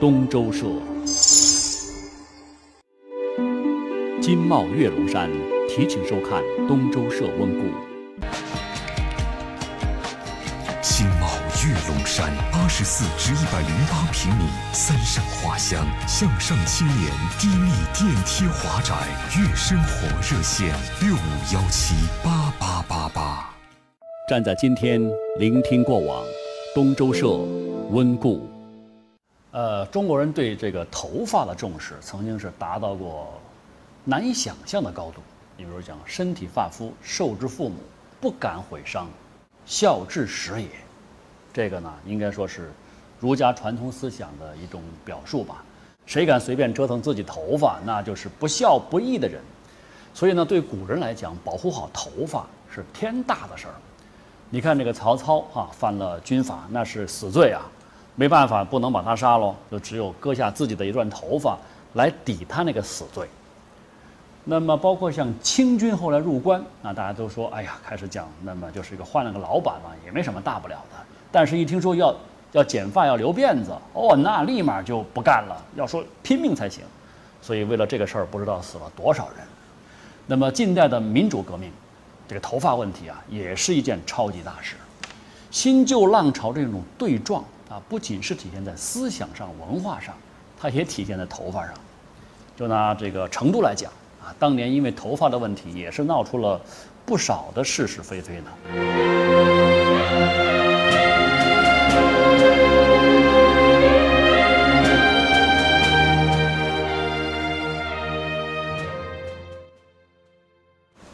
东周社。金茂月龙山提请收看东周社温故。金茂月龙山八十四至一百零八平米，三上花香，向上青年低密电梯华宅，月生活热线六五幺七八八八八。站在今天，聆听过往，东周社温故。呃，中国人对这个头发的重视，曾经是达到过难以想象的高度。你比如讲，身体发肤受之父母，不敢毁伤，孝治始也。这个呢，应该说是儒家传统思想的一种表述吧。谁敢随便折腾自己头发，那就是不孝不义的人。所以呢，对古人来讲，保护好头发是天大的事儿。你看这个曹操啊，犯了军法，那是死罪啊，没办法，不能把他杀了，就只有割下自己的一段头发来抵他那个死罪。那么，包括像清军后来入关啊，大家都说，哎呀，开始讲，那么就是一个换了个老板嘛，也没什么大不了的。但是，一听说要要剪发要留辫子，哦，那立马就不干了，要说拼命才行。所以，为了这个事儿，不知道死了多少人。那么，近代的民主革命。这个头发问题啊，也是一件超级大事。新旧浪潮这种对撞啊，不仅是体现在思想上、文化上，它也体现在头发上。就拿这个成都来讲啊，当年因为头发的问题，也是闹出了不少的是是非非的。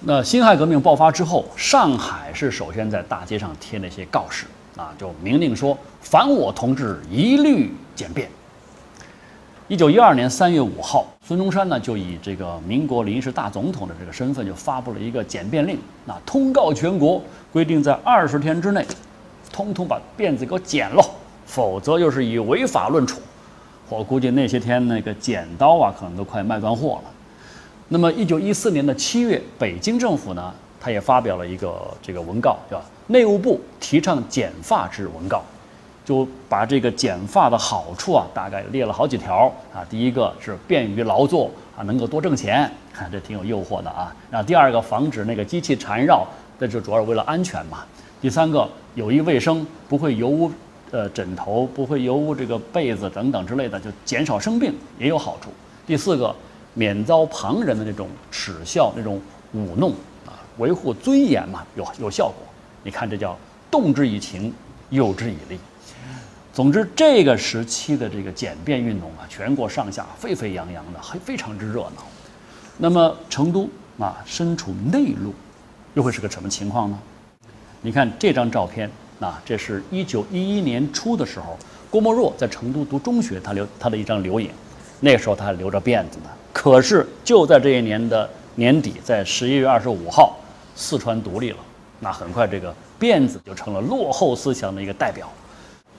那辛亥革命爆发之后，上海是首先在大街上贴那些告示啊，就明令说凡我同志一律简便。一九一二年三月五号，孙中山呢就以这个民国临时大总统的这个身份，就发布了一个简便令，那通告全国，规定在二十天之内，通通把辫子给我剪了，否则就是以违法论处。我估计那些天那个剪刀啊，可能都快卖断货了。那么，一九一四年的七月，北京政府呢，他也发表了一个这个文告，叫《内务部提倡剪发之文告》，就把这个剪发的好处啊，大概列了好几条啊。第一个是便于劳作啊，能够多挣钱，看这挺有诱惑的啊。那第二个，防止那个机器缠绕，这就主要是为了安全嘛。第三个，有益卫生，不会油污呃枕头，不会油污这个被子等等之类的，就减少生病也有好处。第四个。免遭旁人的那种耻笑、那种舞弄，维护尊严嘛，有有效果。你看，这叫动之以情，诱之以利。总之，这个时期的这个简便运动啊，全国上下沸沸扬扬的，还非常之热闹。那么，成都啊，身处内陆，又会是个什么情况呢？你看这张照片啊，这是一九一一年初的时候，郭沫若在成都读中学，他留他的一张留影。那时候他还留着辫子呢。可是就在这一年的年底，在十一月二十五号，四川独立了。那很快，这个辫子就成了落后思想的一个代表。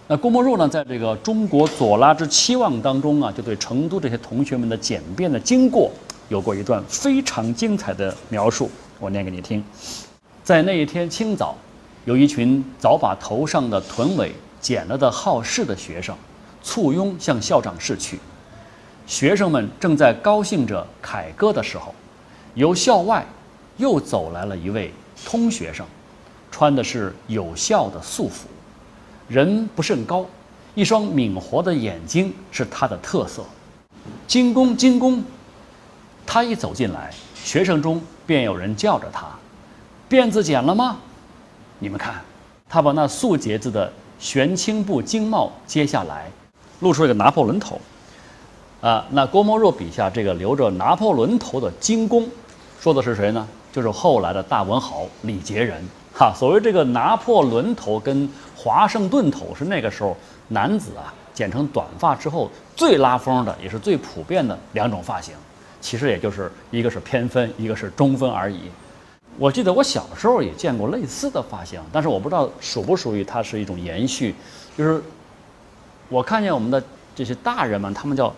那郭沫若呢，在这个《中国左拉之期望》当中啊，就对成都这些同学们的简便的经过，有过一段非常精彩的描述。我念给你听：在那一天清早，有一群早把头上的臀尾剪了的好事的学生，簇拥向校长室去。学生们正在高兴着凯歌的时候，由校外又走来了一位通学生，穿的是有效的素服，人不甚高，一双敏活的眼睛是他的特色。金工，金工！他一走进来，学生中便有人叫着他：“辫子剪了吗？”你们看，他把那素节子的玄青布经帽揭下来，露出一个拿破仑头。啊，那郭沫若笔下这个留着拿破仑头的金工，说的是谁呢？就是后来的大文豪李杰仁。哈，所谓这个拿破仑头跟华盛顿头，是那个时候男子啊剪成短发之后最拉风的，也是最普遍的两种发型。其实也就是一个是偏分，一个是中分而已。我记得我小时候也见过类似的发型，但是我不知道属不属于它是一种延续。就是我看见我们的这些大人们，他们叫。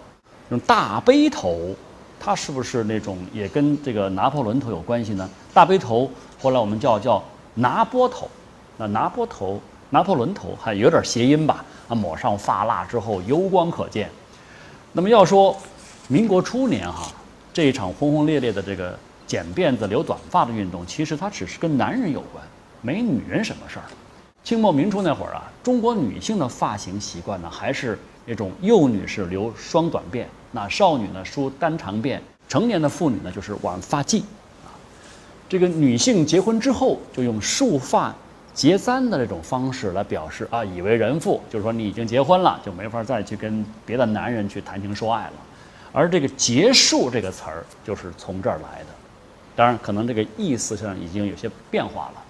用大背头，它是不是那种也跟这个拿破仑头有关系呢？大背头后来我们叫叫拿波头，那拿波头、拿破仑头还有点谐音吧？啊，抹上发蜡之后油光可见。那么要说民国初年哈，这一场轰轰烈烈的这个剪辫子、留短发的运动，其实它只是跟男人有关，没女人什么事儿。清末明初那会儿啊，中国女性的发型习惯呢，还是那种幼女士留双短辫，那少女呢梳单长辫，成年的妇女呢就是挽发髻。啊，这个女性结婚之后就用束发。结簪的这种方式来表示啊，以为人妇，就是说你已经结婚了，就没法再去跟别的男人去谈情说爱了。而这个结束这个词儿就是从这儿来的，当然可能这个意思上已经有些变化了。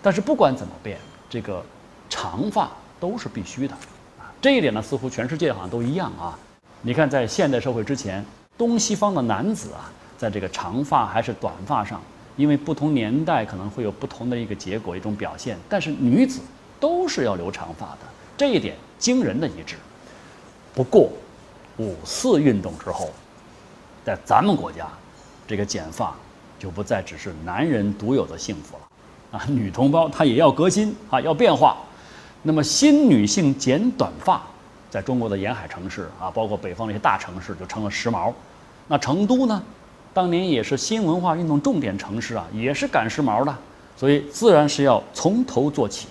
但是不管怎么变，这个长发都是必须的啊。这一点呢，似乎全世界好像都一样啊。你看，在现代社会之前，东西方的男子啊，在这个长发还是短发上。因为不同年代可能会有不同的一个结果、一种表现，但是女子都是要留长发的，这一点惊人的一致。不过，五四运动之后，在咱们国家，这个剪发就不再只是男人独有的幸福了啊，女同胞她也要革新啊，要变化。那么，新女性剪短发，在中国的沿海城市啊，包括北方那些大城市，就成了时髦。那成都呢？当年也是新文化运动重点城市啊，也是赶时髦的，所以自然是要从头做起。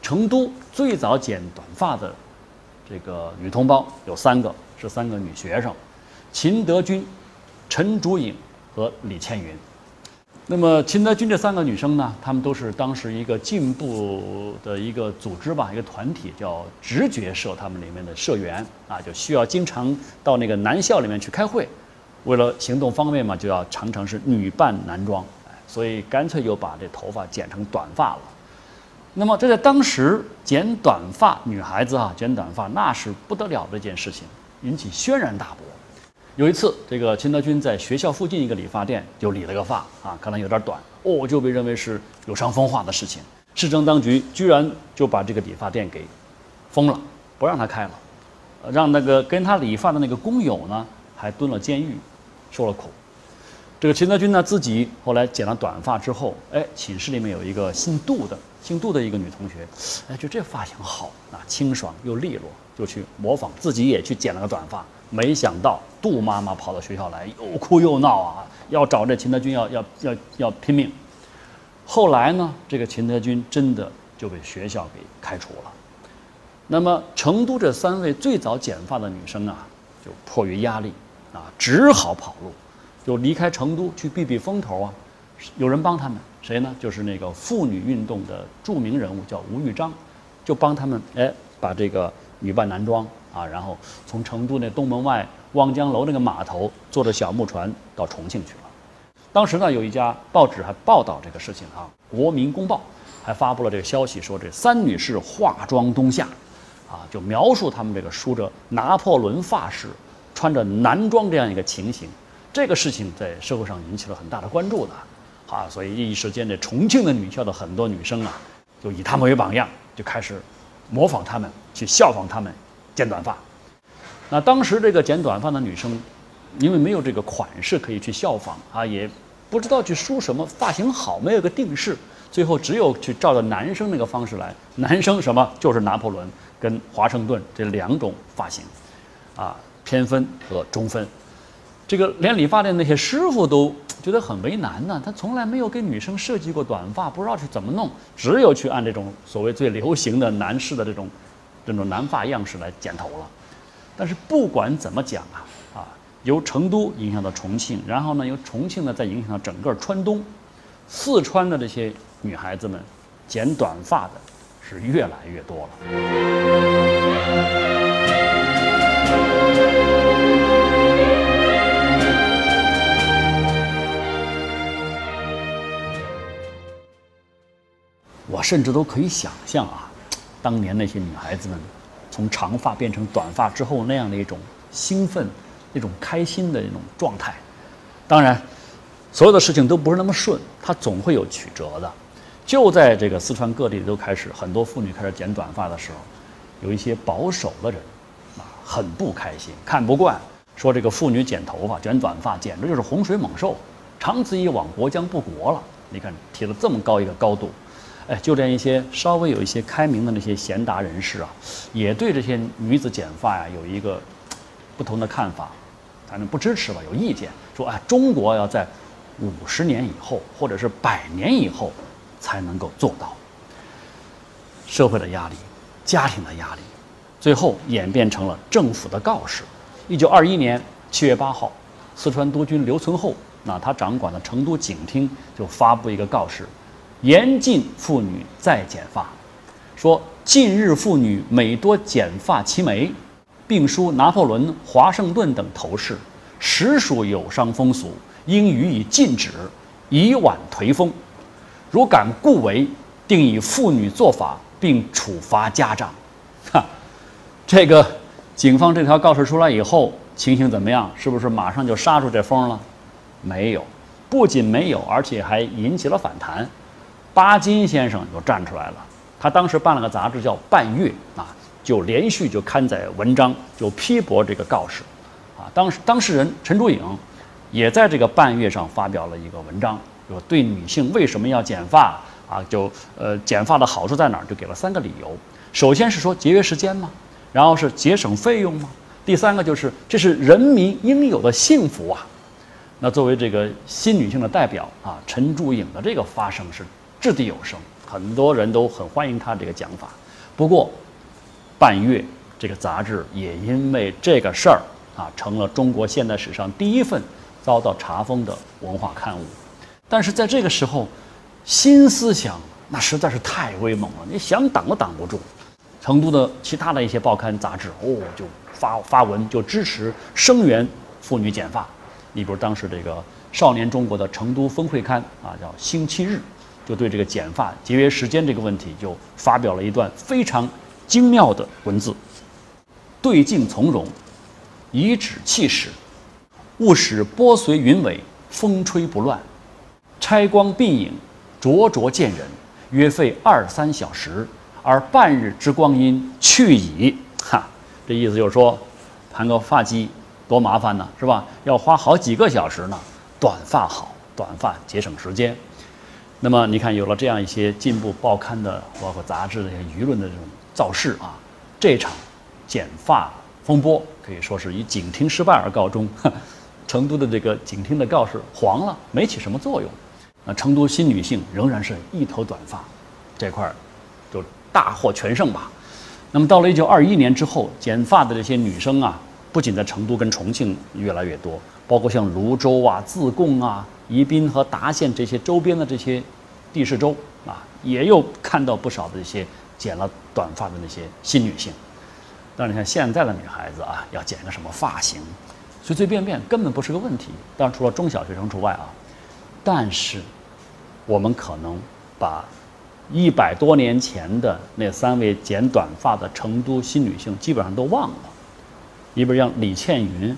成都最早剪短发的这个女同胞有三个，是三个女学生：秦德军、陈竹影和李倩云。那么秦德军这三个女生呢，她们都是当时一个进步的一个组织吧，一个团体叫直觉社，他们里面的社员啊，就需要经常到那个男校里面去开会。为了行动方便嘛，就要常常是女扮男装，所以干脆就把这头发剪成短发了。那么这在当时剪短发女孩子啊，剪短发那是不得了的一件事情，引起轩然大波。有一次，这个秦德军在学校附近一个理发店就理了个发啊，可能有点短哦，就被认为是有伤风化的事情。市政当局居然就把这个理发店给封了，不让他开了，让那个跟他理发的那个工友呢还蹲了监狱。受了苦，这个秦德军呢，自己后来剪了短发之后，哎，寝室里面有一个姓杜的，姓杜的一个女同学，哎，就这发型好啊，清爽又利落，就去模仿，自己也去剪了个短发。没想到杜妈妈跑到学校来，又哭又闹啊，要找这秦德军要要要要拼命。后来呢，这个秦德军真的就被学校给开除了。那么成都这三位最早剪发的女生啊，就迫于压力。啊，只好跑路，就离开成都去避避风头啊。有人帮他们，谁呢？就是那个妇女运动的著名人物，叫吴玉章，就帮他们哎，把这个女扮男装啊，然后从成都那东门外望江楼那个码头坐着小木船到重庆去了。当时呢，有一家报纸还报道这个事情啊，《国民公报》还发布了这个消息，说这三女士化妆东下，啊，就描述他们这个梳着拿破仑发式。穿着男装这样一个情形，这个事情在社会上引起了很大的关注的，啊，所以一时间这重庆的女校的很多女生啊，就以他们为榜样，就开始模仿他们，去效仿他们剪短发。那当时这个剪短发的女生，因为没有这个款式可以去效仿啊，也不知道去梳什么发型好，没有个定式，最后只有去照着男生那个方式来。男生什么就是拿破仑跟华盛顿这两种发型，啊。偏分和中分，这个连理发店那些师傅都觉得很为难呢。他从来没有给女生设计过短发，不知道去怎么弄，只有去按这种所谓最流行的男士的这种这种男发样式来剪头了。但是不管怎么讲啊，啊，由成都影响到重庆，然后呢由重庆呢再影响到整个川东，四川的这些女孩子们剪短发的是越来越多了。甚至都可以想象啊，当年那些女孩子们从长发变成短发之后那样的一种兴奋、那种开心的那种状态。当然，所有的事情都不是那么顺，它总会有曲折的。就在这个四川各地都开始很多妇女开始剪短发的时候，有一些保守的人啊，很不开心，看不惯，说这个妇女剪头发、剪短发简直就是洪水猛兽，长此以往国将不国了。你看提了这么高一个高度。哎，就连一些稍微有一些开明的那些贤达人士啊，也对这些女子剪发呀有一个不同的看法，反正不支持吧，有意见说啊，中国要在五十年以后或者是百年以后才能够做到。社会的压力，家庭的压力，最后演变成了政府的告示。一九二一年七月八号，四川督军刘存厚，那他掌管的成都警厅就发布一个告示，严禁妇女再剪发，说近日妇女每多剪发齐眉，并书拿破仑、华盛顿等头饰，实属有伤风俗，应予以禁止，以挽颓风。如敢故为，定以妇女做法，并处罚家长。哈，这个。警方这条告示出来以后，情形怎么样？是不是马上就杀出这风了？没有，不仅没有，而且还引起了反弹。巴金先生就站出来了，他当时办了个杂志叫《半月》啊，就连续就刊载文章，就批驳这个告示。啊，当时当事人陈竹影也在这个《半月》上发表了一个文章，说对女性为什么要剪发啊？就呃，剪发的好处在哪儿？就给了三个理由。首先是说节约时间嘛。然后是节省费用嘛？第三个就是这是人民应有的幸福啊。那作为这个新女性的代表啊，陈竹影的这个发声是掷地有声，很多人都很欢迎他这个讲法。不过，半月这个杂志也因为这个事儿啊，成了中国现代史上第一份遭到查封的文化刊物。但是在这个时候，新思想那实在是太威猛了，你想挡都挡不住。成都的其他的一些报刊杂志哦，就发发文就支持声援妇女剪发。你比如当时这个《少年中国》的成都分会刊啊，叫《星期日》，就对这个剪发节约时间这个问题，就发表了一段非常精妙的文字：对镜从容，颐指气使，勿使波随云尾，风吹不乱；拆光鬓影，灼灼见人，约费二三小时。而半日之光阴去矣，哈，这意思就是说，盘个发髻多麻烦呢，是吧？要花好几个小时呢。短发好，短发节省时间。那么你看，有了这样一些进步报刊的，包括杂志的舆论的这种造势啊，这场剪发风波可以说是以警厅失败而告终。成都的这个警厅的告示黄了，没起什么作用。那成都新女性仍然是一头短发，这块儿就。大获全胜吧。那么到了一九二一年之后，剪发的这些女生啊，不仅在成都跟重庆越来越多，包括像泸州啊、自贡啊、宜宾和达县这些周边的这些地市州啊，也有看到不少的这些剪了短发的那些新女性。但是你看现在的女孩子啊，要剪个什么发型，随随便便根本不是个问题。当然除了中小学生除外啊。但是我们可能把。一百多年前的那三位剪短发的成都新女性，基本上都忘了。你比如像李倩云，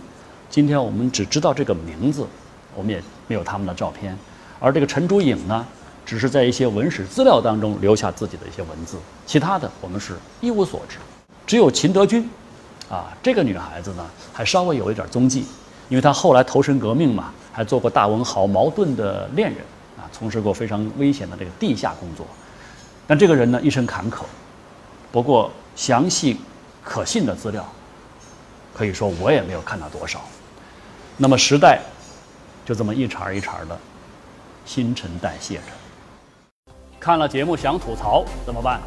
今天我们只知道这个名字，我们也没有他们的照片。而这个陈竹影呢，只是在一些文史资料当中留下自己的一些文字，其他的我们是一无所知。只有秦德军，啊，这个女孩子呢，还稍微有一点踪迹，因为她后来投身革命嘛，还做过大文豪茅盾的恋人，啊，从事过非常危险的这个地下工作。但这个人呢，一生坎坷。不过详细可信的资料，可以说我也没有看到多少。那么时代就这么一茬一茬的新陈代谢着。看了节目想吐槽怎么办？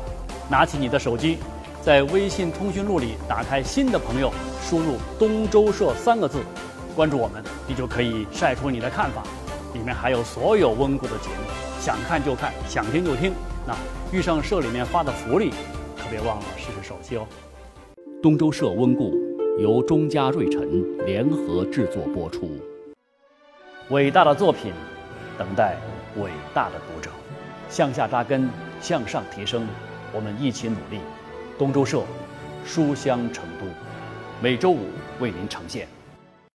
拿起你的手机，在微信通讯录里打开新的朋友，输入“东周社”三个字，关注我们，你就可以晒出你的看法。里面还有所有温故的节目，想看就看，想听就听。那。遇上社里面发的福利，可别忘了试试手气哦。东周社温故由钟嘉瑞辰联合制作播出。伟大的作品，等待伟大的读者。向下扎根，向上提升，我们一起努力。东周社，书香成都，每周五为您呈现。